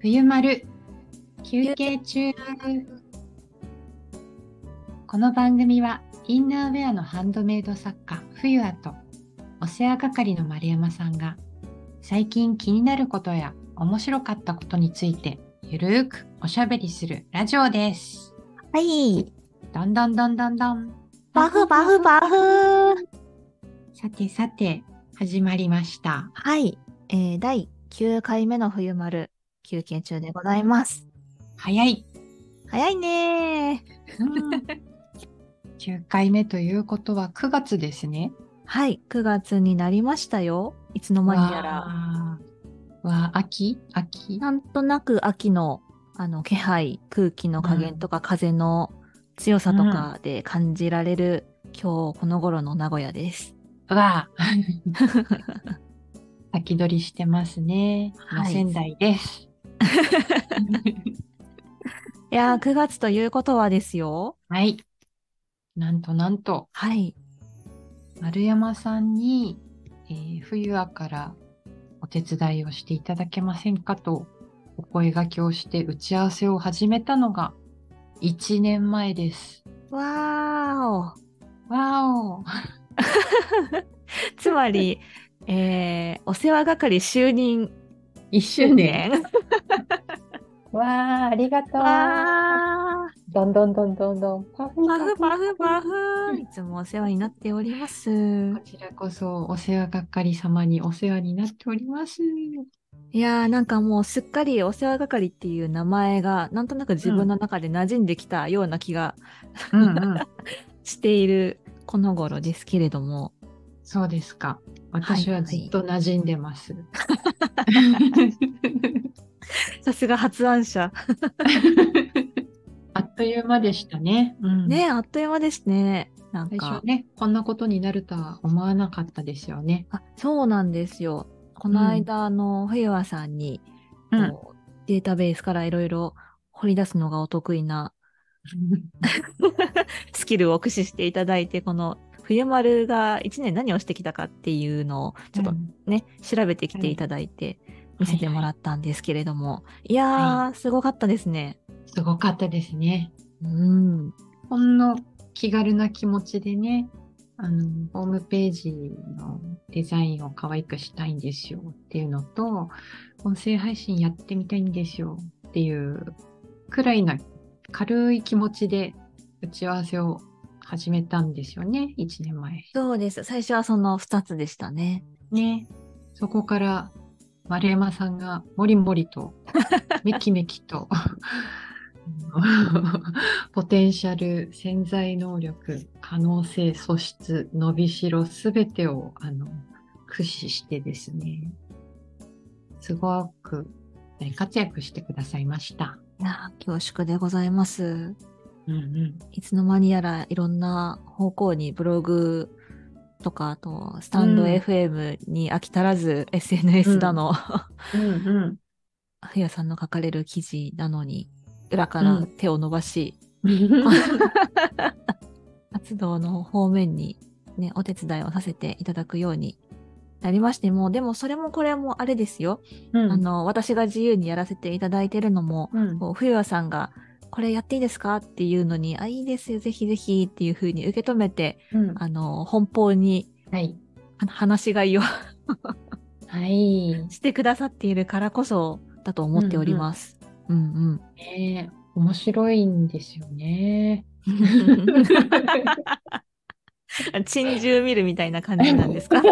冬丸休憩中この番組はインナーウェアのハンドメイド作家冬アとお世話係の丸山さんが最近気になることや面白かったことについてゆるーくおしゃべりするラジオです。はい。どんどんどんどんどん。バフバフバフさてさて始まりました。はい。えー、第9回目の冬丸休憩中でございます。早い。早いねー。うん9回目ということは9月ですね。はい。9月になりましたよ。いつの間にやら。わ秋？秋？なんとなく秋のあの気配、空気の加減とか風の強さとかで感じられる、今日この頃の名古屋です。わー。先取りしてますね。はい仙台です。いやー、9月ということはですよ。はい。なんとなんと、はい。丸山さんに、えー冬はからお手伝いをしていただけませんかとお声掛けをして打ち合わせを始めたのが1年前です。わーお。わーお つまり、えー、お世話係就任1周年。年。わーありがとう。わどんどんどんどんどんパフーパフパフパフいつもお世話になっております。こちらこそお世話係様にお世話になっております。いやーなんかもうすっかりお世話係っていう名前がなんとなく自分の中で馴染んできたような気がうんうん、しているこの頃ですけれども。そうですか。私はずっと馴染んでます。さすが発案者。あっという間でしたね。うん、ねあっという間ですね。なん最か初。ね、こんなことになるとは思わなかったですよね。あそうなんですよ。この間、あの、冬和さんに、うんデータベースからいろいろ掘り出すのがお得意な スキルを駆使していただいて、この冬丸が1年何をしてきたかっていうのをちょっとうんね、調べてきていただいて見せてもらったんですけれども、いやー、はすごかったですね。すごかったですね。うん。ほんの気軽な気持ちでね、あの、ホームページのデザインを可愛くしたいんですよっていうのと、音声配信やってみたいんですよっていうくらいな軽い気持ちで打ち合わせを始めたんですよね、1年前。そうです。最初はその2つでしたね。ね。そこから丸山さんがもりもりと、めきめきと、ポテンシャル、潜在能力、可能性、素質、伸びしろ、すべてをあの駆使してですね、すごく大活躍してくださいました。いやー恐縮でございます。うんうん。いつの間にやらいろんな方向にブログとか、あと、スタンドうん FM に飽き足らず、SNS だの、うんうん。ふやさんの書かれる記事なのに、裏から手を伸ばし、活動の方面にね、お手伝いをさせていただくようになりましても、でもそれもこれもあれですよ。うんあの、私が自由にやらせていただいてるのも、うん冬和さんが、これやっていいですかっていうのに、あ、いいですよ、ぜひぜひっていうふうに受け止めて、うんあの、奔放にはい。話しがいを はい。してくださっているからこそだと思っております。うんねえ面白いんですよね。うん。珍獣見るみたいな感じなんですか？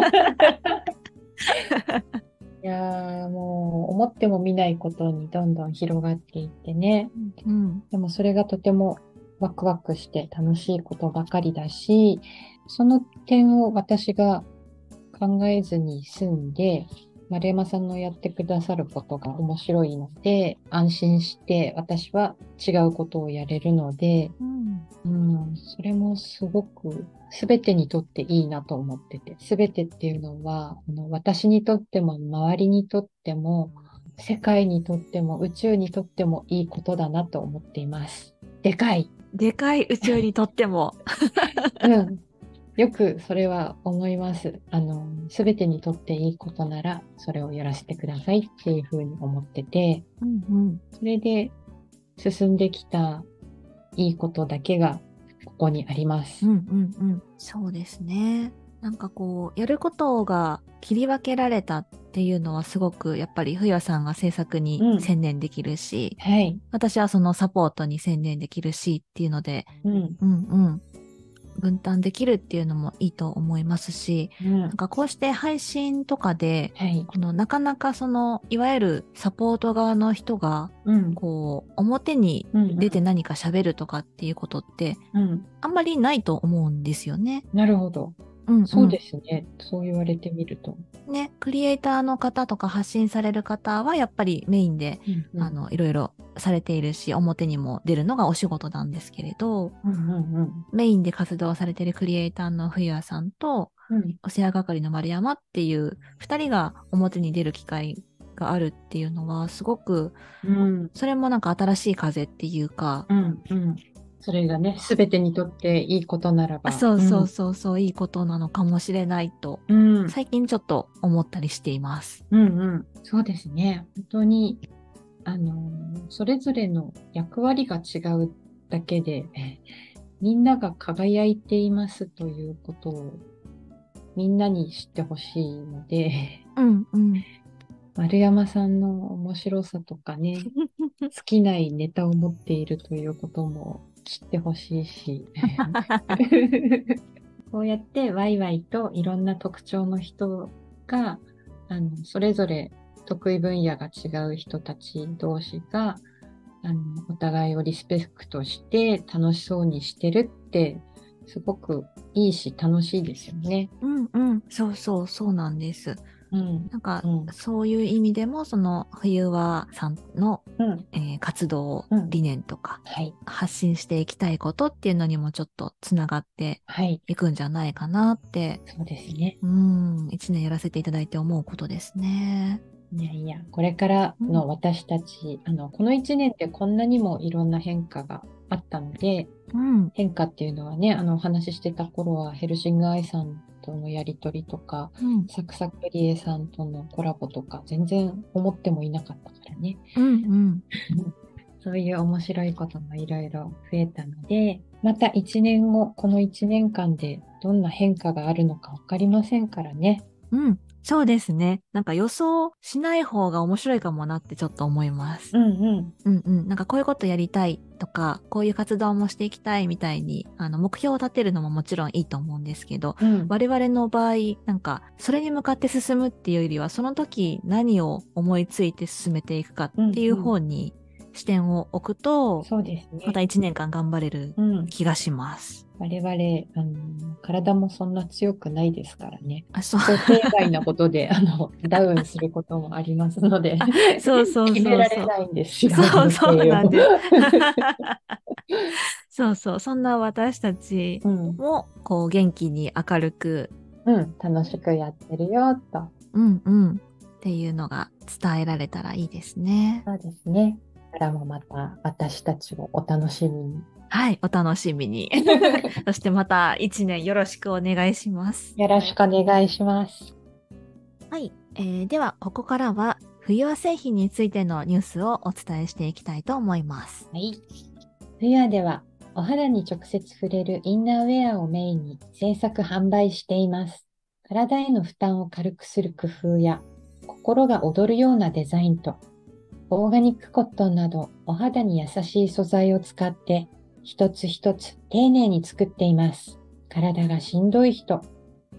いやーもう思っても見ないことにどんどん広がっていってね。うん。でもそれがとてもワクワクして楽しいことばかりだし、その点を私が考えずに済んで、丸山さんのやってくださることが面白いので、安心して私は違うことをやれるので、うん。うん、それもすごく全てにとっていいなと思ってて、全てっていうのは、あの私にとっても周りにとっても、世界にとっても宇宙にとってもいいことだなと思っています。でかい。でかい宇宙にとっても。うん。よくそれは思います。あの、すべてにとっていいことなら、それをやらせてくださいっていうふうに思ってて、うんうん。それで進んできたいいことだけがここにあります。うんうんうん。そうですね。なんかこう、やることが切り分けられたっていうのはすごくやっぱり冬さんが制作うんに専念できるし、はい。私はそのサポートに専念できるしっていうので、うん。うんうん。分担できるっていうのもいいと思いますし、うんなん。かこうして配信とかで、はい。このなかなかその、いわゆるサポート側の人が、うん。こう、表にうん出て何か喋るとかっていうことって、うん。あんまりないと思うんですよね。なるほど。うん、うん。そうですね。そう言われてみると。ね、クリエイターの方とか発信される方はやっぱりメインで、うんあ、の、いろいろされているし、表にも出るのがお仕事なんですけれど、うんうんメインで活動されているクリエイターの冬谷さんと、うん。うん。お世話係の丸山っていう二人が表に出る機会があるっていうのは、すごく、うん。それもなんか新しい風っていうか、うん。うん。それがね、すべてにとっていいことならば。あそうそうそうそう、いいことなのかもしれないと、うん。うん。最近ちょっと思ったりしています。うんうん。そうですね。本当に、あの、それぞれの役割が違うだけで、みんなが輝いていますということをみんなに知ってほしいので、うんうん。丸山さんの面白さとかね、好きなネタを持っているということも知ってほしいし、こうやってワイワイといろんな特徴の人が、あの、それぞれ得意分野が違う人たち同士が、あの、お互いをリスペクトして楽しそうにしてるって、すごくいいし楽しいですよね。うんうん。そうそう、そうなんです。うん。なんか、うんそういう意味でも、その、冬和さんの、うん。えー活動うん理念とか、はい。発信していきたいことっていうのにもちょっとつながってはい。いくんじゃないかなって、そうですね。うん、一年やらせていただいて思うことですね。いやいや、これからの私たち、あの、この一年でこんなにもいろんな変化があったので、うん、変化っていうのはね、あの、お話ししてた頃はヘルシングアイさんとのやりとりとか、うん、サクサクリエさんとのコラボとか、全然思ってもいなかったからね。うん、うん。そういう面白いこともいろいろ増えたので、また一年後、この一年間でどんな変化があるのかわかりませんからね。うん、そうですね。なんか予想しない方が面白いかもなってちょっと思います。うんうん。うんうん。なんかこういうことやりたいとか、こういう活動もしていきたいみたいに、あの、目標を立てるのももちろんいいと思うんですけど、うん。我々の場合、なんか、それに向かって進むっていうよりは、その時何を思いついて進めていくかっていう方に視点を置くと、そうですね。また1年間頑張れるうん。気がします。我々、あの、体もそんな強くないですからね。あ、そう。想定外なことで、あの、ダウンすることもありますので、そうそうそうそう決められないんですよ。そうそうなんですす。そうそう。そんな私たちうん、も、こう、元気に明るく、うん、楽しくやってるよ、と。うんうん。っていうのが伝えられたらいいですね。そうですね。からもまた私たちをお楽しみに。はい、お楽しみに。そしてまた一年よろしくお願いします。よろしくお願いします。はい、えーではここからは冬和製品についてのニュースをお伝えしていきたいと思います。はい。冬アでは、お肌に直接触れるインナーウェアをメインに制作販売しています。体への負担を軽くする工夫や、心が躍るようなデザインと、オーガニックコットンなどお肌に優しい素材を使って、一つ一つ丁寧に作っています。体がしんどい人、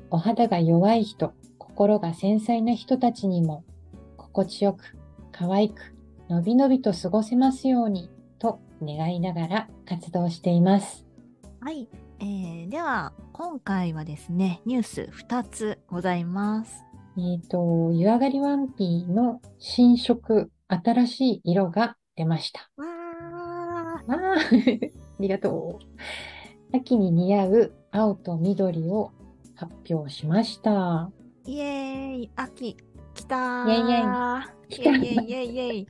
お肌が弱い人、心が繊細な人たちにも、心地よく、可愛く、のびのびと過ごせますように、と願いながら活動しています。はい、えーでは今回はですね、ニュース2つございます。えっ、と、湯上がりワンピーの新色、新しい色が出ました。わあーあありがとう。秋に似合う青と緑を発表しました。イエーイ、秋、来たー。イエイエイ。イエ イエイエイ。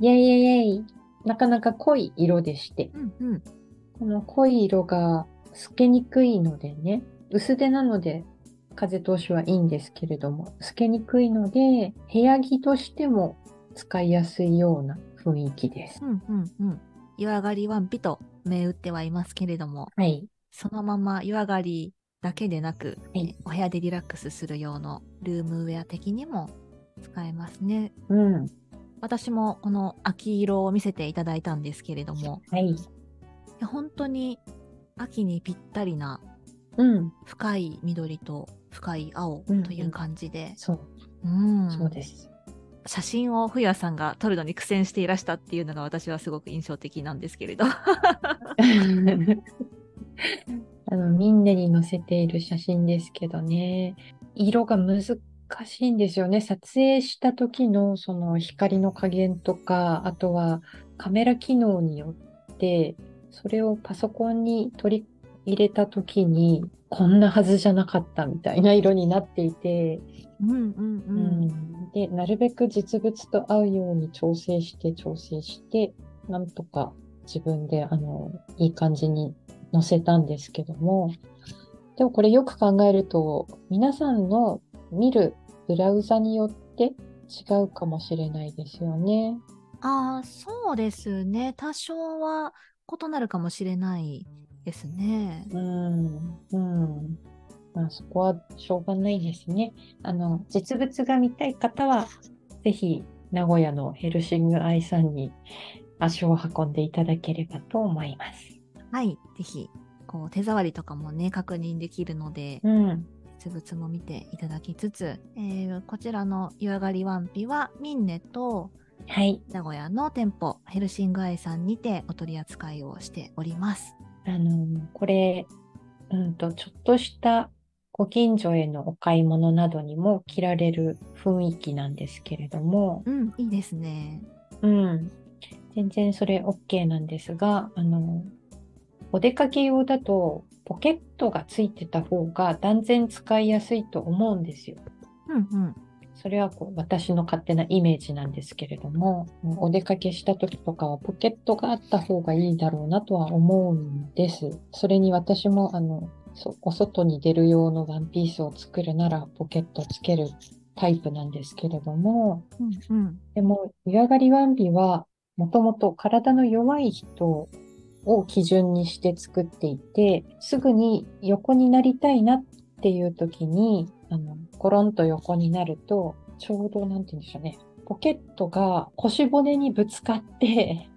イエイエイエイ。なかなか濃い色でして、うんうん、この濃い色が透けにくいのでね、薄手なので風通しはいいんですけれども、透けにくいので、部屋着としても使いやすいような雰囲気です。うんうんうん湯上がりワンピと銘打ってはいますけれども、はい。そのまま湯上がりだけでなく、はいお部屋でリラックスする用のルームウェア的にも使えますね。うん。私もこの秋色を見せていただいたんですけれども、はい。本当に秋にぴったりなうん。深い緑と深い青うんという感じで、そう。うんそうです。写真を冬谷さんが撮るのに苦戦していらしたっていうのが私はすごく印象的なんですけれど。あの、みんなに載せている写真ですけどね、色が難しいんですよね。撮影した時のその光の加減とか、あとはカメラ機能によって、それをパソコンに取り入れた時に、こんなはずじゃなかったみたいな色になっていて、うんうんううん。ん、で、なるべく実物と合うように調整して調整して、なんとか自分であのいい感じに載せたんですけども、でもこれよく考えると、皆さんの見るブラウザによって違うかもしれないですよね。ああ、そうですね。多少は異なるかもしれないですね。うん、うん。まあそこはしょうがないですね。あの、実物が見たい方は、ぜひ名古屋のヘルシングアイさんに足を運んでいただければと思います。はい。ぜひ、こう、手触りとかもね、確認できるので、うん。実物も見ていただきつつ、えーこちらの湯上がりワンピは、ミンネとはい。名古屋の店舗、ヘルシングアイさんにてお取り扱いをしております。あの、これ、うんと、ちょっとしたご近所へのお買い物などにも着られる雰囲気なんですけれども、うん、いいですね。うん。全然それ OK なんですが、あの、お出かけ用だとポケットがついてた方が断然使いやすいと思うんですよ。うんうん。それはこう私の勝手なイメージなんですけれども、お出かけした時とかはポケットがあった方がいいだろうなとは思うんです。それに私もあの、そお外に出る用のワンピースを作るならポケットつけるタイプなんですけれども、うんうん。でも、湯上がりワンピはもともと体の弱い人を基準にして作っていて、すぐに横になりたいなっていう時に、あの、コロンと横になると、ちょうどなんて言うんでしょうね。ポケットが腰骨にぶつかって、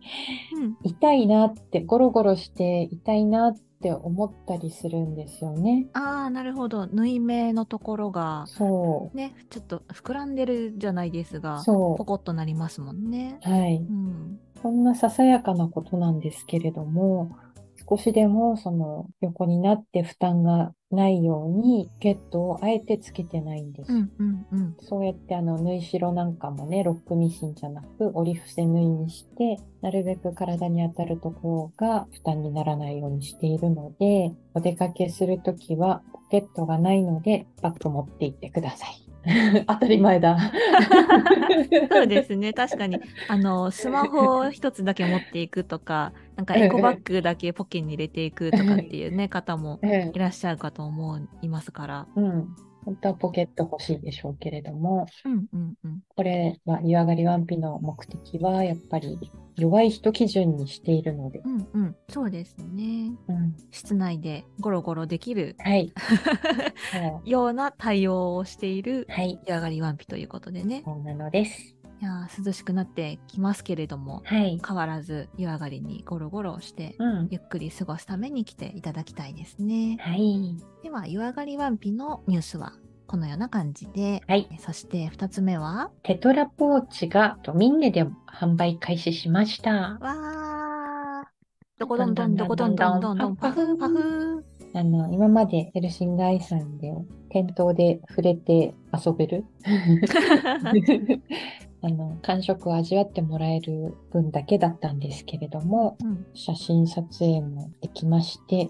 うん痛いなって、ゴロゴロして痛いなって思ったりするんですよね。ああ、なるほど。縫い目のところが、そね、ちょっと膨らんでるじゃないですう。が、そポコッとなりますもんね。う。はい。うん。こんなささやかなことなんですけれども、少しでもその横になって負担がないようにポケットをあえてつけてないんです。うんうんうん。そうやってあの縫い代なんかもね、ロックミシンじゃなく折り伏せ縫いにして、なるべく体に当たるところが負担にならないようにしているので、お出かけするときはポケットがないのでバッグ持って行ってください。当たり前だ。そうですね。確かに、あの、スマホを一つだけ持っていくとか、なんかエコバッグだけポケに入れていくとかっていうね、方もうんいらっしゃるかと思いますから。うん。本当はポケット欲しいでしょうけれども、うんうんうん。これは湯上がりワンピの目的はやっぱり弱い人基準にしているので。うんうん。そうですね。うん、室内でゴロゴロできる はい。ような対応をしているはい。湯上がりワンピということでね。そうなのです。いやー涼しくなってきますけれども、はい。変わらず湯上がりにゴロゴロして、うん。ゆっくり過ごすために来ていただきたいですね。はい。では、湯上がりワンピのニュースはこのような感じで、はい。そして2つ目は、テトラポーチがドミンネで販売開始しました。わー、どこどんどんどこどんどんどんどんパフーパフあの、今までヘルシンガイさんで店頭で触れて遊べるー。あの、感触を味わってもらえる分だけだったんですけれども、うん、写真撮影もできまして、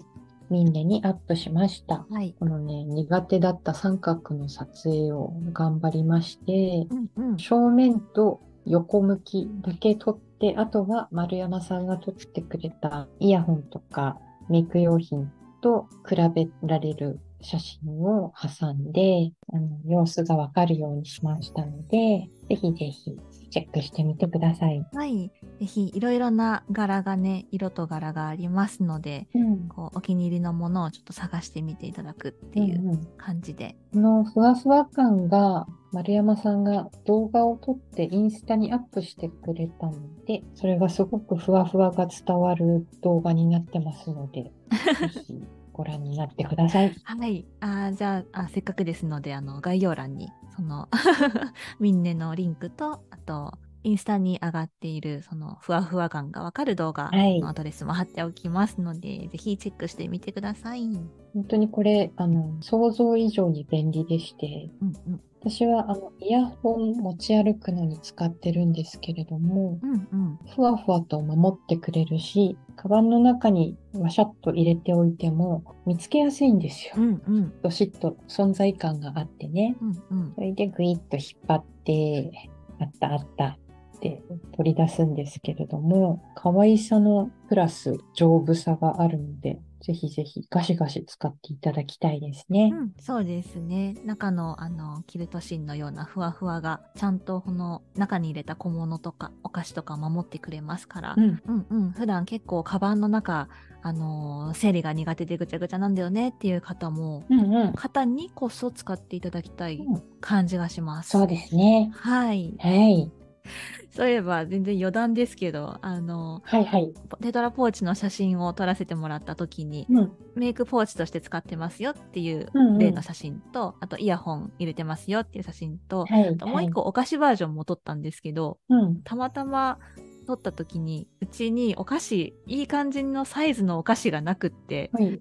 ミンネにアップしました。はい。このね、苦手だった三角の撮影を頑張りまして、うんうん。正面と横向きだけ撮って、あとは丸山さんが撮ってくれたイヤホンとかメイク用品と比べられる写真を挟んで、あの様子がわかるようにしましたので、ぜひぜひチェックしてみてください。はい。ぜひ、いろいろな柄がね、色と柄がありますので、うん。こう、お気に入りのものをちょっと探してみていただくっていうんうん感じで。このふわふわ感が丸山さんが動画を撮ってインスタにアップしてくれたので、それがすごくふわふわが伝わる動画になってますので、ぜひご覧になってください。はい。あーじゃああ、せっかくですので、あの、概要欄に、その、ミンネのリンクと、あと、インスタに上がっている、その、ふわふわ感がわかる動画はいのアドレスも貼っておきますので、ぜひチェックしてみてください。うん本当にこれ、あの、想像以上に便利でして、うん。私はあのイヤホン持ち歩くのに使ってるんですけれども、うんうん。ふわふわと守ってくれるし、カバンの中にワシャッと入れておいても見つけやすいんですよう。んうん。どしっと存在感があってね。うんうん。それでグイッと引っ張って、あったあったって取り出すんですけれども、可愛さのプラス丈夫さがあるので、ぜひぜひガシガシ使っていただきたいですね。うん、そうですね。中のあのキルト芯のようなふわふわがちゃんとこの中に入れた小物とかお菓子とか守ってくれますから、うん、うんうん、普段結構カバンの中、あのー整理が苦手でぐちゃぐちゃなんだよねっていう方も、うん、うん。方にこそ使っていただきたいうん感じがします。そうですね。はい。はい。そういえば全然余談ですけど、あのはいはい。テトラポーチの写真を撮らせてもらった時に、うん。メイクポーチとして使ってますよっていううんうん例の写真と、あとイヤホン入れてますよっていう写真と、はい。あともう一個お菓子バージョンも撮ったんですけど、うん。たまたま撮った時にうちにお菓子いい感じのサイズのお菓子がなくってはい。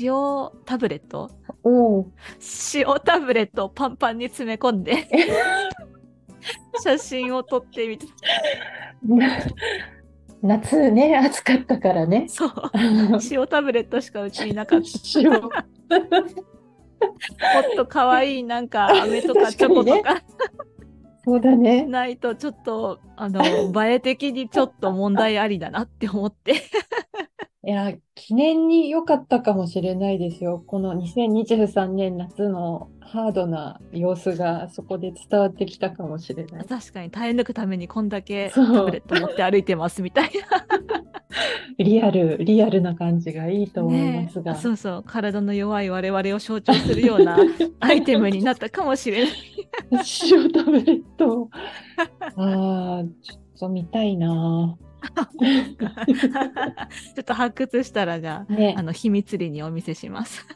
塩タブレット？塩タブレットをパンパンに詰め込んで 写真を撮ってみて 夏ね、暑かったからね。そう。塩タブレットしかうちになかった。塩。もっと可愛いなんか飴とかチョコとか。そうだね。ないとちょっとあの映え的にちょっと問題ありだなって思っていや、記念に良かったかもしれないですよ。この2023年夏のハードな様子がそこで伝わってきたかもしれない。確かに耐え抜くためにこんだけタブレット持って歩いてますみたい リアル、リアルな感じがいいとな思いねますが。そうそう体の弱い我々を象徴するような アイテムになったかもしれない 塩タブレット。ああ、ちょっと見たいな。ちょっと発掘したらじゃね。ああ、の秘密裏にお見せします。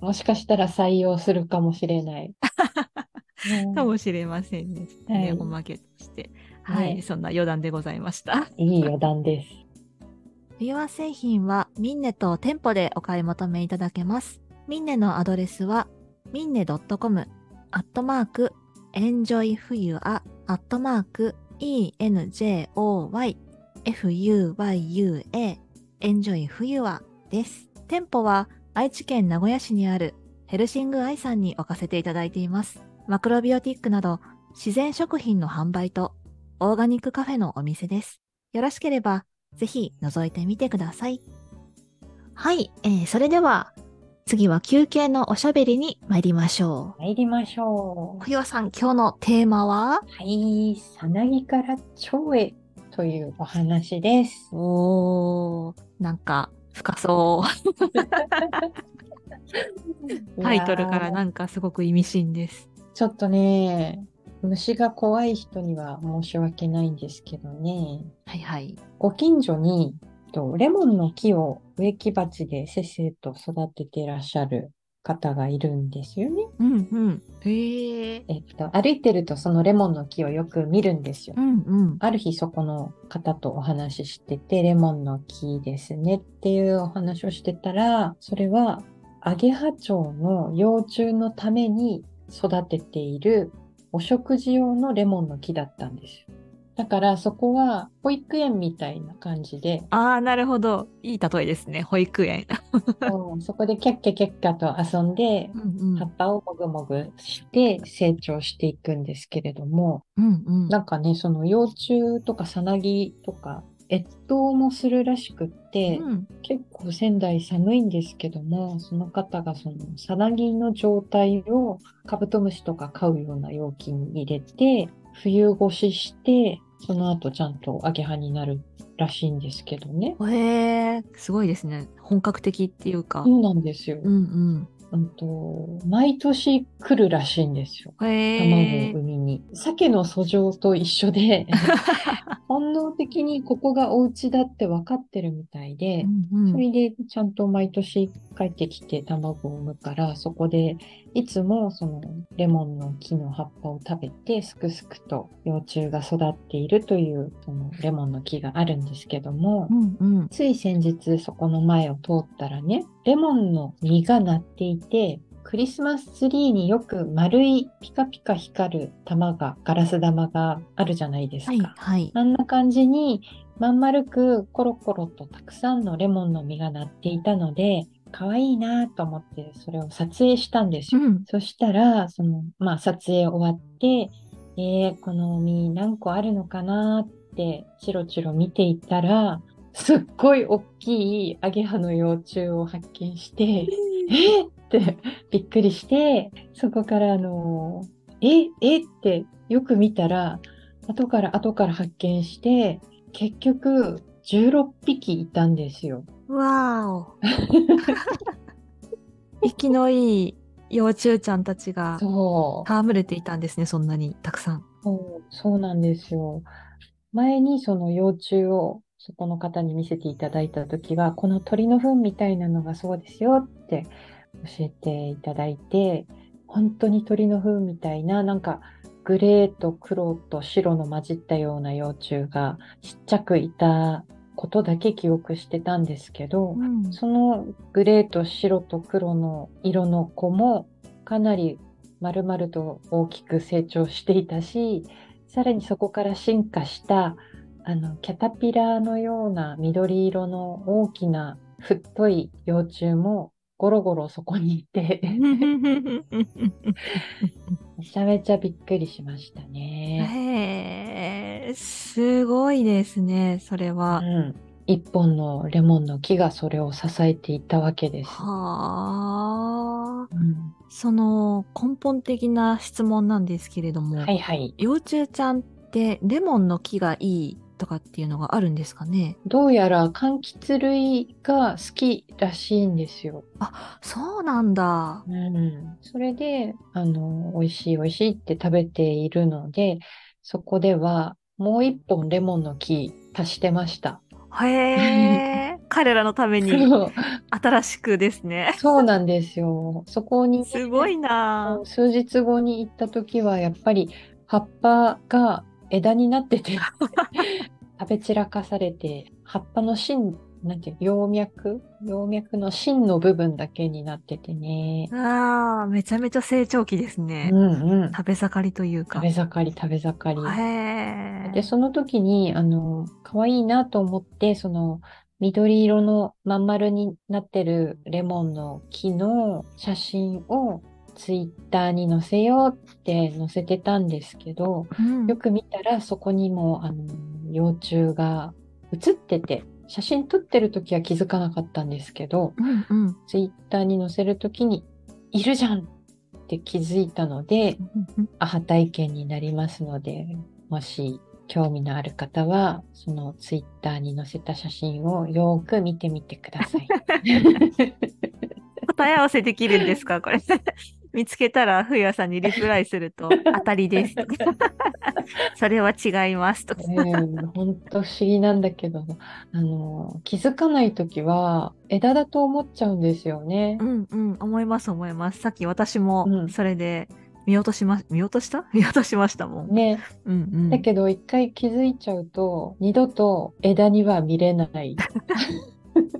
もしかしたら採用するかもしれない。ね。かもしれませんね。はい。おまけとして。はい、ねそんな余談でございました。いい余談です。ビワ製品はミンネと店舗でお買い求めいただけます。ミンネのアドレスは、ミンネ .com、アットマーク、エンジョイフユア、アットマーク、ENJOY、FUYUA、エンジョイフユアです。店舗は愛知県名古屋市にあるヘルシングアイさんに置かせていただいています。マクロビオティックなど自然食品の販売とオーガニックカフェのお店です。よろしければぜひ覗いてみてください。はい、えーそれでは次は休憩のおしゃべりに参りましょ参りましょう。小岩さん、今日のテーマは？う。はい、さなぎから腸へというお話です。おー、なんか深そう。タイトルからなんかすごく意味深です。ーちょっとね、虫が怖い人には申し訳ないんですけどね、はいはい。ご近所にとレモンの木を植木鉢でせっせと育てていらっしゃる方がいるんですよね。うんうん。へえ。えっと、歩いてるとそのレモンの木をよく見るんですよう。んうん。ある日そこの方とお話ししてて、レモンの木ですねっていうお話をしてたら、それはアゲハチョウの幼虫のために育てているお食事用のレモンの木だったんですよ。だからそこは保育園みたいな感じで、ああ、なるほど。いい例えですね。保育園。うんそこでキャッキャキャッキャと遊んで、うんうん葉っぱをもぐもぐして成長していくんですけれども、うんうん。なんかね、その幼虫とかさなぎとか越冬もするらしくって、うん。結構仙台寒いんですけども、その方がそのさなぎの状態をカブトムシとか飼うような容器に入れて、冬越しして、その後ちゃんとアゲハになるらしいんですけどね。へえ、すごいですね。本格的っていうか。そうなんですよ。うんうんと、毎年来るらしいんですよ。卵を。産みに。鮭の遡上と一緒で、本能的にここがお家だって分かってるみたいで、うんうんそれでちゃんと毎年帰ってきて卵を産むから、そこでいつもそのレモンの木の葉っぱを食べて、すくすくと幼虫が育っているというそのレモンの木があるんですけども、うんうん。つい先日そこの前を通ったらね、レモンの実がなっていて、クリスマスツリーによく丸いピカピカ光る玉が、ガラス玉があるじゃないですはいか。はい。あんな感じにまん丸くコロコロとたくさんのレモンの実がなっていたので、可愛いなと思ってそれを撮影したんですよ。うん。そしたら、その、まあ、撮影終わって、えー、この実何個あるのかなって、チロチロ見ていったら、すっごい大きいアゲハの幼虫を発見して、えー びっくりして、そこからあのーえ、えってよく見たら、後から後から発見して、結局16匹いたんですよ。わーお。生きのいい幼虫ちゃんたちが。戯れていたんですね、そんなにたくさん。そう、なんですよ。前にその幼虫をそこの方に見せていただいたときは、この鳥の糞みたいなのがそうですよって教えていただいて、本当に鳥の糞みたいな、なんかグレーと黒と白の混じったような幼虫がちっちゃくいたことだけ記憶してたんですけど、うん。そのグレーと白と黒の色の子もかなり丸々と大きく成長していたし、さらにそこから進化したあのキャタピラーのような緑色の大きな太い幼虫もゴロゴロそこにいて、めちゃめちゃびっくりしましたね。へえ、すごいですね、それは。うん、一本のレモンの木がそれを支えていたわけです。はあ。うんその根本的な質問なんですけれども、はいはい。幼虫ちゃんってレモンの木がいいとかっていうのがあるんですかね？どうやら柑橘類が好きらしいんですよ。そうなんだ。うん、それで、あの、美味しい美味しいって食べているので、そこではもう一本レモンの木足してました。へえ、彼らのために新しくですね。そうなんですよ。そこにね、すごいなぁ。数日後に行った時は、やっぱり葉っぱが枝になってて、食べ散らかされて、葉っぱの芯、なんていう、葉脈？葉脈の芯の部分だけになっててね。ああ、めちゃめちゃ成長期ですね。うんうん。食べ盛りというか。食べ盛り、食べ盛り。へえ。で、その時に、あの、可愛いなと思って、その、緑色のまん丸になってるレモンの木の写真をツイッターに載せようって載せてたんですけど、うんよく見たらそこにも、あの、幼虫が写ってて、写真撮ってる時は気づかなかったんですけど、うんうんツイッターに載せる時に、いるじゃんって気づいたので、うんアハ体験になりますので、もし興味のある方は、そのツイッターに載せた写真をよーく見てみてください。答え合わせできるんですかこれ。見つけたら、ふうやさんにリプライすると、当たりですとか。それは違いますとか。本当不思議なんだけど、あの、気づかないときは枝だと思っちゃうんですよねう。んうん、思います思います。さっき私もうんそれで見落としま、見落とした？見落としましたもん。ね。うんうん。だけど一回気づいちゃうと、二度と枝には見れない。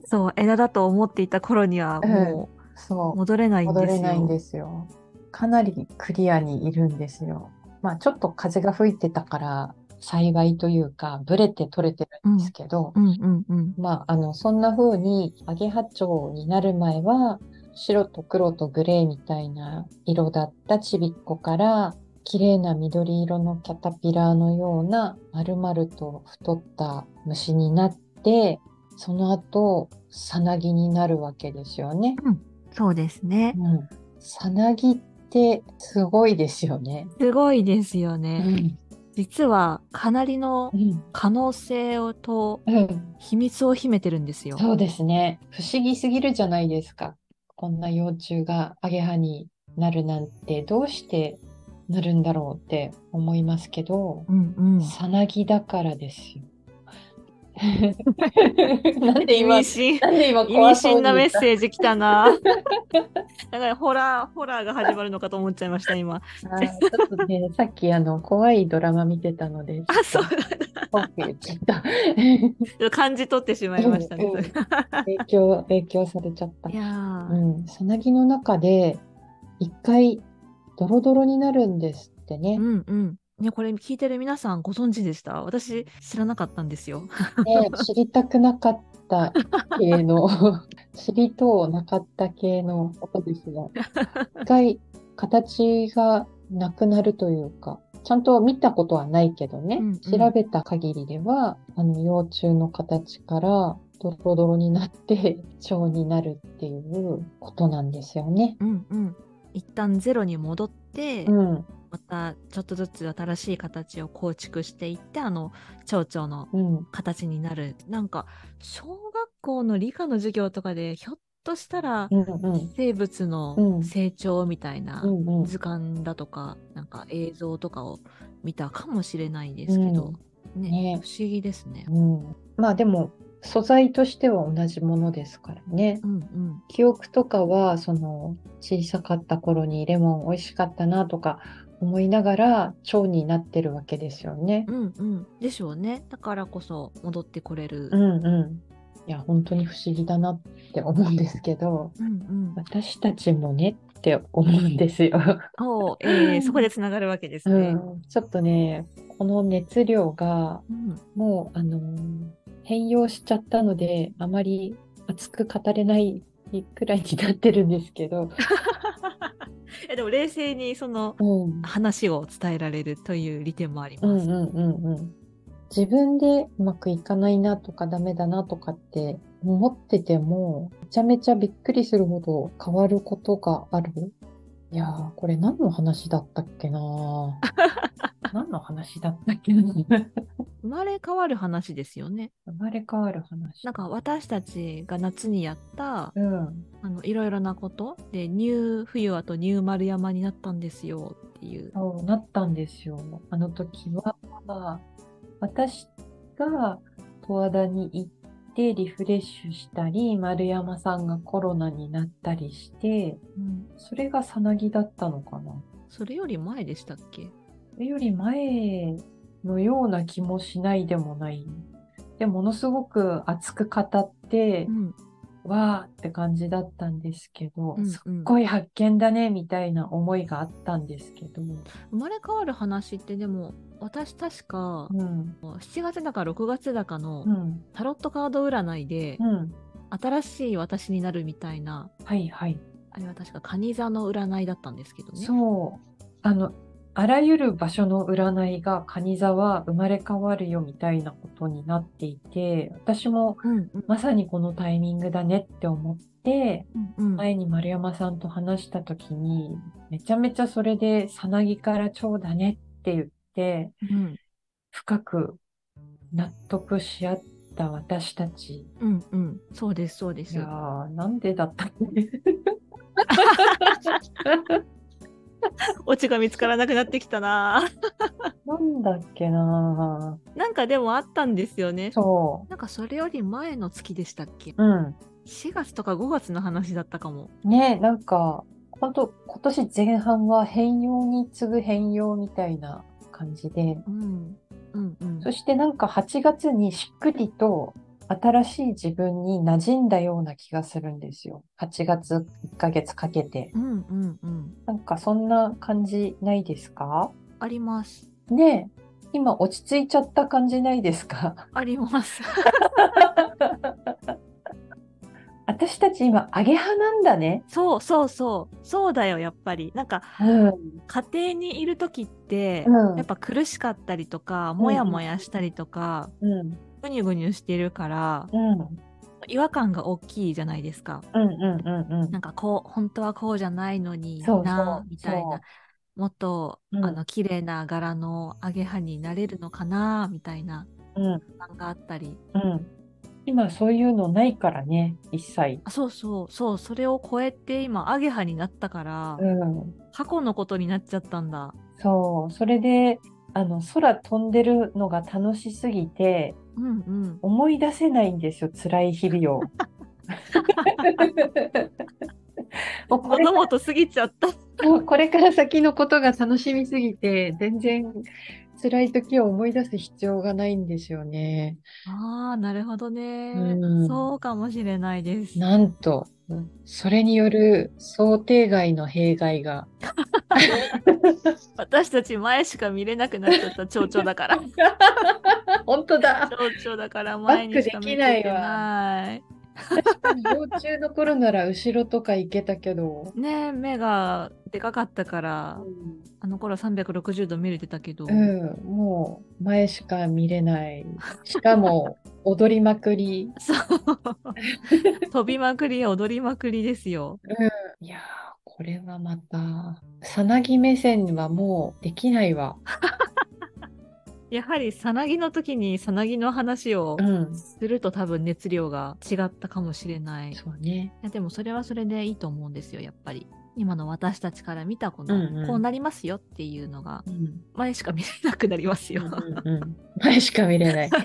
そう、枝だと思っていた頃にはもそうう。戻れないんですよ。戻れないんですよ。かなりクリアにいるんですよ。まあちょっと風が吹いてたから幸いというか、ブレて取れてるんですけど、うんうんうん。まああの、そんな風にアゲハチョウになる前は、白と黒とグレーみたいな色だったちびっこから、綺麗な緑色のキャタピラーのような丸々と太った虫になって、その後、さなぎになるわけですよね。そうですね。うん。さなぎってすごいですよね。すごいですようね。ん。実はかなりのうん。可能性をとうん。秘密を秘めてるんですよ。そうですね。不思議すぎるじゃないですか。こんな幼虫がアゲハになるなんてどうしてなるんだろうって思いますけど、うんうん。さなぎだからですよ。なんで今意味、深、なんで今なメッセージ来たな。だからホラー、ホラーが始まるのかと思っちゃいました、今。ちょっとね、さっきあの怖いドラマ見てたので、あ、そう怖く言っちゃった。ちょっと感じ取ってしまいましたね。うんうん影響、影響されちゃったい。やー、うん、さなぎの中で一回ドロドロになるんですってね。うんうん。ね、これ聞いてる皆さんご存知でした？私知らなかったんですよ。ね知りたくなかった系の、知りとうなかった系のことですが、一回形がなくなるというか、ちゃんと見たことはないけどね、うんうん調べた限りでは、あの幼虫の形からドロドロになって蝶になるっていうことなんですよね。うんうん。一旦ゼロに戻って、うん、またちょっとずつ新しい形を構築していって、あの、蝶々のうん、形になる。なんか、小学校の理科の授業とかで、ひょっとしたら、うん、うん、生物うのん成長みたいなうん、うん。図鑑だとか、なんか映像とかを見たかもしれないですけど、ねね不思議ですね。うん、まあでも素材としては同じものですからね。うんうん。記憶とかはその小さかった頃にレモン美味しかったなとか思いながら腸になってるわけですよね。うんうん。でしょうね。だからこそ戻ってこれる。うんうん。いや本当に不思議だなって思うんですけどうんうん。私たちもねって思うんですよ。おうえー そこでつながるわけですうね。ん、ちょっとねこの熱量がうんもうあのー変容しちゃったのであまり熱く語れないくらいになってるんですけど、えでも冷静にそのうん、話を伝えられるという利点もあります。うんうんうんうん。自分でうまくいかないなとかダメだなとかって思ってても、めちゃめちゃびっくりするほど変わることがある？いやー、これ何の話だったっけな 何の話だったっけな生まれ変わる話ですよね。生まれ変わる話。なんか私たちが夏にやったうん。あのいろいろなことでニュー冬はとニュー丸山になったんですよっていう。そうなったんですよ。あの時は、私が十和田に行ってリフレッシュしたり、丸山さんがコロナになったりして、うん、それがさなぎだったのかな。それより前でしたっけ？それより前のような気もしないでもない。で、ものすごく熱く語ってう、んわーって感じだったんですけど、うんすっごい発見だね、みたいな思いがあったんですけど、生まれ変わる話ってでも私確かうん、7月だか6月だかのうん、タロットカード占いでうん。新しい私になるみたいなはいはい。あれは確か蟹座の占いだったんですけどね。そう。あの、あらゆる場所の占いが蟹座は生まれ変わるよみたいなことになっていて、私もまさにこのタイミングだねって思って、うんうん。前に丸山さんと話した時に、めちゃめちゃそれでさなぎから蝶だねって言って、うん。深く納得し合った私たち。うんうん。そうですそうです。いや。ー、なんでだったっけ？オチが見つからなくなってきたな。なんだっけななんかでもあったんですよね。そなんかそれより前の月でしたっけ？う。うん。4月とか5月の話だったかも。ねなんか、本当今年前半は変容に次ぐ変容みたいな感じで、うん。うんうん。そしてなんか8月にしっくりと新しい自分に馴染んだような気がするんですよ。8月1ヶ月かけて。うんうんうん。なんかそんな感じないですか？あります。ねえ、今落ち着いちゃった感じないですか？あります。私たち今、揚げ派なんだね。そうそうそう。そうだよ、やっぱり。なんか、うん。家庭にいる時って、うんやっぱ苦しかったりとか、もやもやしたりとか、うん。ぐにゅぐにゅしてるから、うん。違和感が大きいじゃないですか。うんうんうんうん。なんかこう、本当はこうじゃないのにそうそうな、みたいな。もっと、うんあの、綺麗な柄の揚げ派になれるのかな、みたいなうん。不安があったり。うん。今そういうのないからね、一切。あ、そうそう、そう、それを超えて今、揚げ派になったから、うん。過去のことになっちゃったんだ。そう。それで、あの、空飛んでるのが楽しすぎて、うんうん。思い出せないんですよ、辛い日々を。もう物事過ぎちゃった。もうこれから先のことが楽しみすぎて、全然辛い時を思い出す必要がないんですよね。ああ、なるほどね。うんそうかもしれないです。なんと、それによる想定外の弊害が。私たち前しか見れなくなっちゃった蝶々だから。本当だ。蝶々だから前にしか見れない。幼虫の頃なら後ろとか行けたけど。ね目がでかかったから、あの頃360度見れてたけど、うん、もう前しか見れない。しかも 踊りまくり。そう 飛びまくり踊りまくりですよ。いやー、これはまた、さなぎ目線はもうできないわ。やはりさなぎの時にさなぎの話をうん、すると多分熱量が違ったかもしれない。いそうね。やでもそれはそれでいいと思うんですよやっぱり。今の私たちから見たこの、うんうんこうなりますよっていうのがうん前しか見れなくなりますよ。うんうん前しか見れない。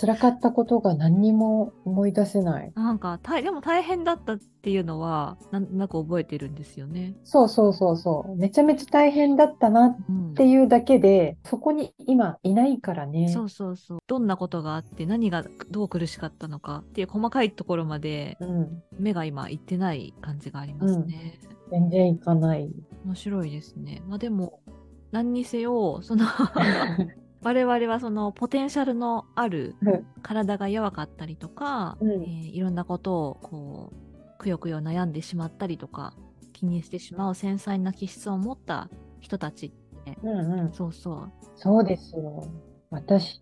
辛かったことが何にも思い出せない。なんか大でも大変だったっていうのはなんとなく覚えてるんですよね。そうそうそうそう。めちゃめちゃ大変だったなっうんていうだけで、そこに今いないからね。そうそうそう。どんなことがあって何がどう苦しかったのかっていう細かいところまでうん、目が今いってない感じがありますね。全然いかない。面白いですね。まあでも何にせよその 我々はそのポテンシャルのあるうん体が弱かったりとか、うんえーいろんなことをこうくよくよ悩んでしまったりとか気にしてしまう繊細な気質を持った人たちってうんうん、そうそうそうですよ。私、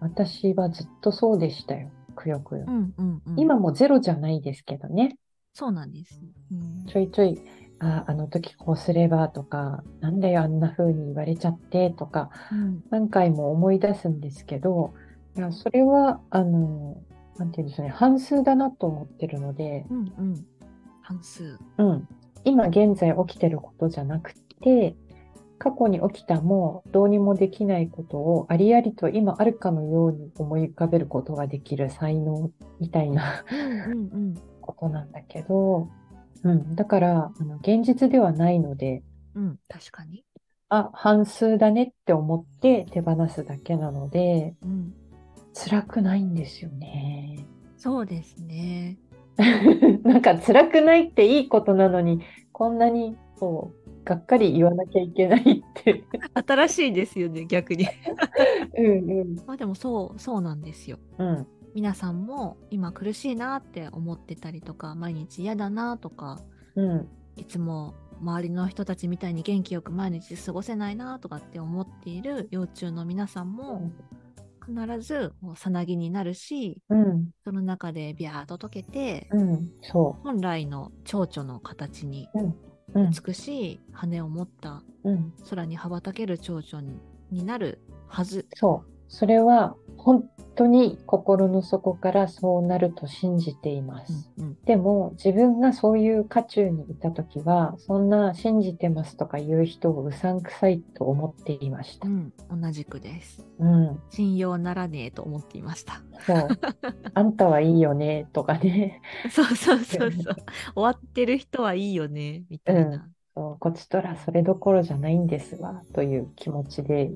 私はずっとそうでしたよ。くよくよう。んうんうん今もゼロじゃないですけどね。そうなんです、うんちょいちょい、あ、あの時こうすればとか、なんだよあんな風に言われちゃってとか、うん。何回も思い出すんですけど、いや、それは、あの、なんて言うんでしょうね、半数だなと思ってるので、うんうん。半数。うん。今現在起きてることじゃなくて、過去に起きたもうどうにもできないことをありありと今あるかのように思い浮かべることができる才能みたいなうん。ことなんだけど、うん。だから、あの、現実ではないので、うん確かに、あ、半数だねって思って手放すだけなので、うん、辛くないんですよね。そうですね なんか辛くないっていいことなのに、こんなにこう、がっかり言わなきゃいけないって。新しいですよね逆に うんうん。まあでもそうそうなんですようん。皆さんも今苦しいなって思ってたりとか毎日嫌だなとかうん。いつも周りの人たちみたいに元気よく毎日過ごせないなとかって思っている幼虫の皆さんも必ずさなぎになるしうん。その中でビャーっと溶けてうん。そ本来の蝶々の形に。美しい羽を持ったうん。空に羽ばたける蝶々にになるはず。そう。それは本当に心の底からそうなると信じています。うんでも自分がそういう渦中にいた時は、そんな信じてますとか言う人をうさんくさいと思っていましたう。ん、同じくです。うん。信用ならねえと思っていました。そう。あんたはいいよね、とかね。そうそうそうそう。終わってる人はいいよね、みたいな。そうこちとらそれどころじゃないんですわ、という気持ちで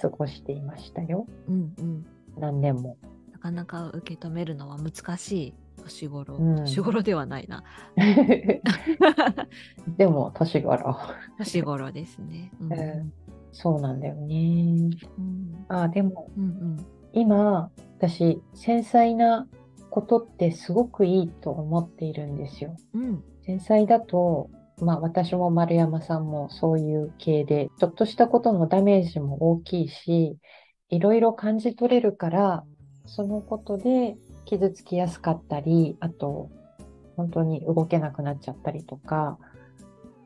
過ごしていましたよ。うんうん。何年も。なかなか受け止めるのは難しい年頃。うん年頃ではないな。でも、年頃。年頃ですね。うんうんそうなんだよね。うんあ、でも、うんうん今、私、繊細なことってすごくいいと思っているんですよ。うん。繊細だと、まあ私も丸山さんもそういう系で、ちょっとしたことのダメージも大きいし、いろいろ感じ取れるから、そのことで傷つきやすかったり、あと、本当に動けなくなっちゃったりとか、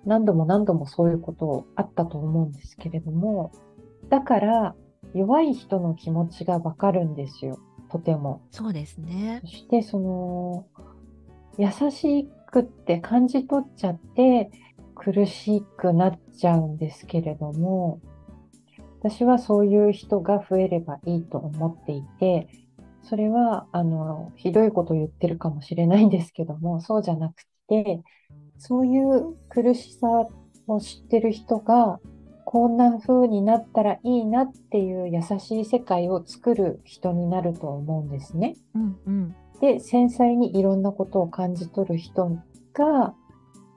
何度も何度もそういうことあったと思うんですけれども、だから弱い人の気持ちがわかるんですよ、とても。そうですねそ。してその優しくって感じ取っちゃって苦しくなっちゃうんですけれども私はそういう人が増えればいいと思っていてそれはあのひどいこと言ってるかもしれないんですけどもそうじゃなくてそういう苦しさを知ってる人がこんな風になったらいいなっていう優しい世界を作る人になると思うんですね。うんうん。で、繊細にいろんなことを感じ取る人が、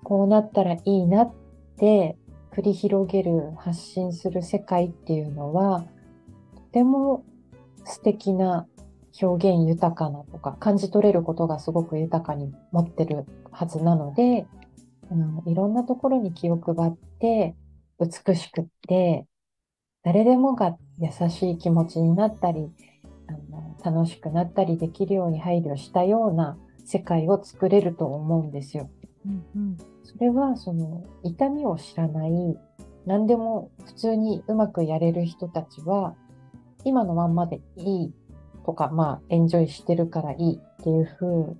こうなったらいいなって繰り広げる、発信する世界っていうのは、とても素敵な表現豊かなとか、感じ取れることがすごく豊かに持ってるはずなので、あのいろんなところに気を配って、美しくって、誰でもが優しい気持ちになったり、楽しくなったりできるように配慮したような世界を作れると思うんですよ。うんうん。それはその痛みを知らない何でも普通にうまくやれる人たちは今のまんまでいいとかまあエンジョイしてるからいいっていう風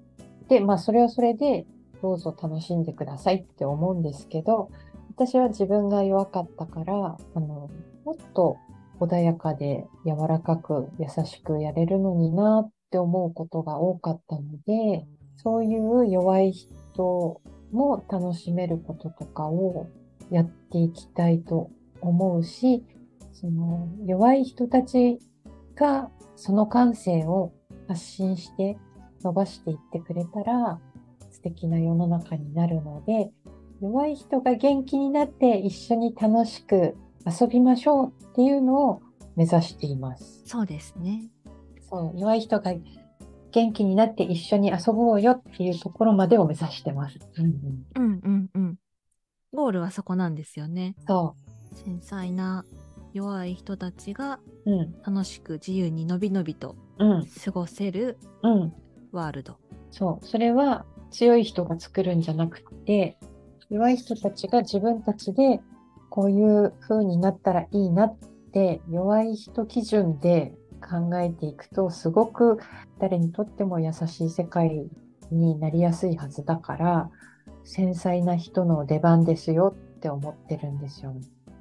でまあそれはそれでどうぞ楽しんでくださいって思うんですけど私は自分が弱かったからあのもっと穏やかで柔らかく優しくやれるのになって思うことが多かったのでそういう弱い人も楽しめることとかをやっていきたいと思うし、その弱い人たちがその感性を発信して伸ばしていってくれたら素敵な世の中になるので、弱い人が元気になって一緒に楽しく遊びましょうっていうのを目指しています。そうですね。そう、弱い人が元気になって一緒に遊ぼうよっていうところまでを目指してます。うんうん、うんうんうん。ゴールはそこなんですよね。そ繊細な弱い人たちがう。うん。楽しく自由にのびのびとうん。過ごせるうん。ワールド。そう。それは強い人が作るんじゃなくて、弱い人たちが自分たちでこういう風になったらいいなって弱い人基準で考えていくとすごく誰にとっても優しい世界になりやすいはずだから繊細な人の出番ですよって思ってるんですよ。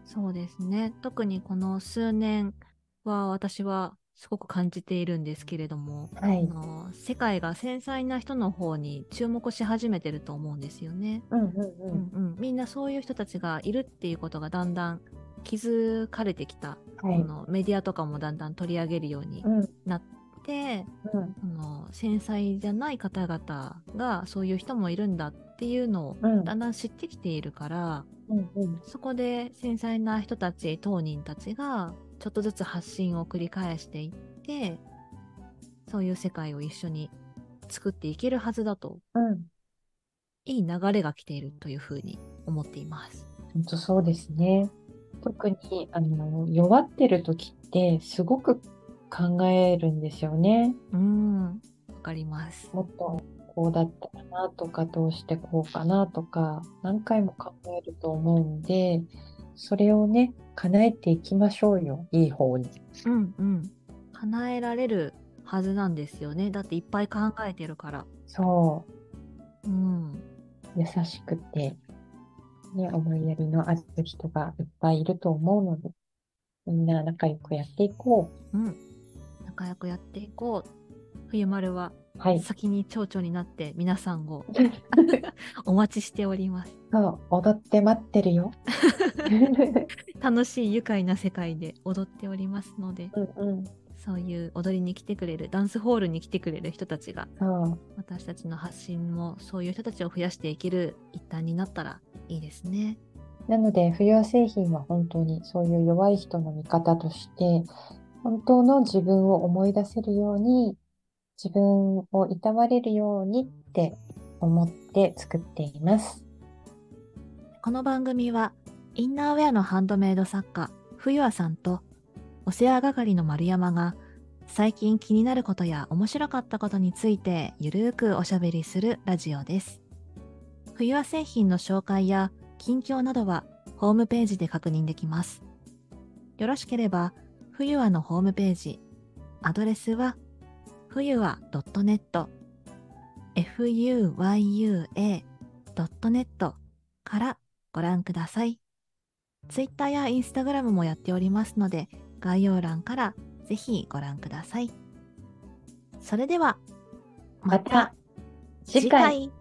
そうですね。特にこの数年は私はすごく感じているんですけれども、はいあの世界が繊細な人の方に注目し始めてると思うんですよね。みんなそういう人たちがいるっていうことがだんだん気づかれてきた、うん。はいあ。のメディアとかもだんだん取り上げるようにうんなって、うんあの繊細じゃない方々がそういう人もいるんだっていうのをうんだんだん知ってきているから、うんうんそこで繊細な人たち当人たちがちょっとずつ発信を繰り返していってそういう世界を一緒に作っていけるはずだとうん。いい流れが来ているというふうに思っています。本当そうですね。特にあの弱ってる時ってすごく考えるんですよね。うん、わかります。もっとこうだったらなとかどうしてこうかなとか何回も考えると思うんでそれをね叶えていきましょうよいい方に。うんうん。叶えられるはずなんですよね。だっていっぱい考えてるから。そうん。う優しくて、ね、思いやりのある人がいっぱいいると思うのでみんな仲良くやっていこうん。仲良くやっていこう。冬丸はう。はい。先に蝶々になって皆さんを お待ちしております。そう踊って待ってるよ。楽しい愉快な世界で踊っておりますので、うんうん。そういう踊りに来てくれる、ダンスホールに来てくれる人たちが。私たちの発信もそういう人たちを増やしていける一端になったらいいですね。なので、冬和製品は本当にそういう弱い人の味方として、本当の自分を思い出せるように、自分をいたわれるようにって思って作っています。この番組は、インナーウェアのハンドメイド作家、冬和さんと、お世話係の丸山が、最近気になることや面白かったことについてゆるーくおしゃべりするラジオです。冬和製品の紹介や近況などはホームページで確認できます。よろしければ、冬和のホームページ、アドレスは、冬は .net fuyua.net からご覧ください。Twitter や Instagram もやっておりますので、概要欄からぜひご覧ください。それでは、また次回。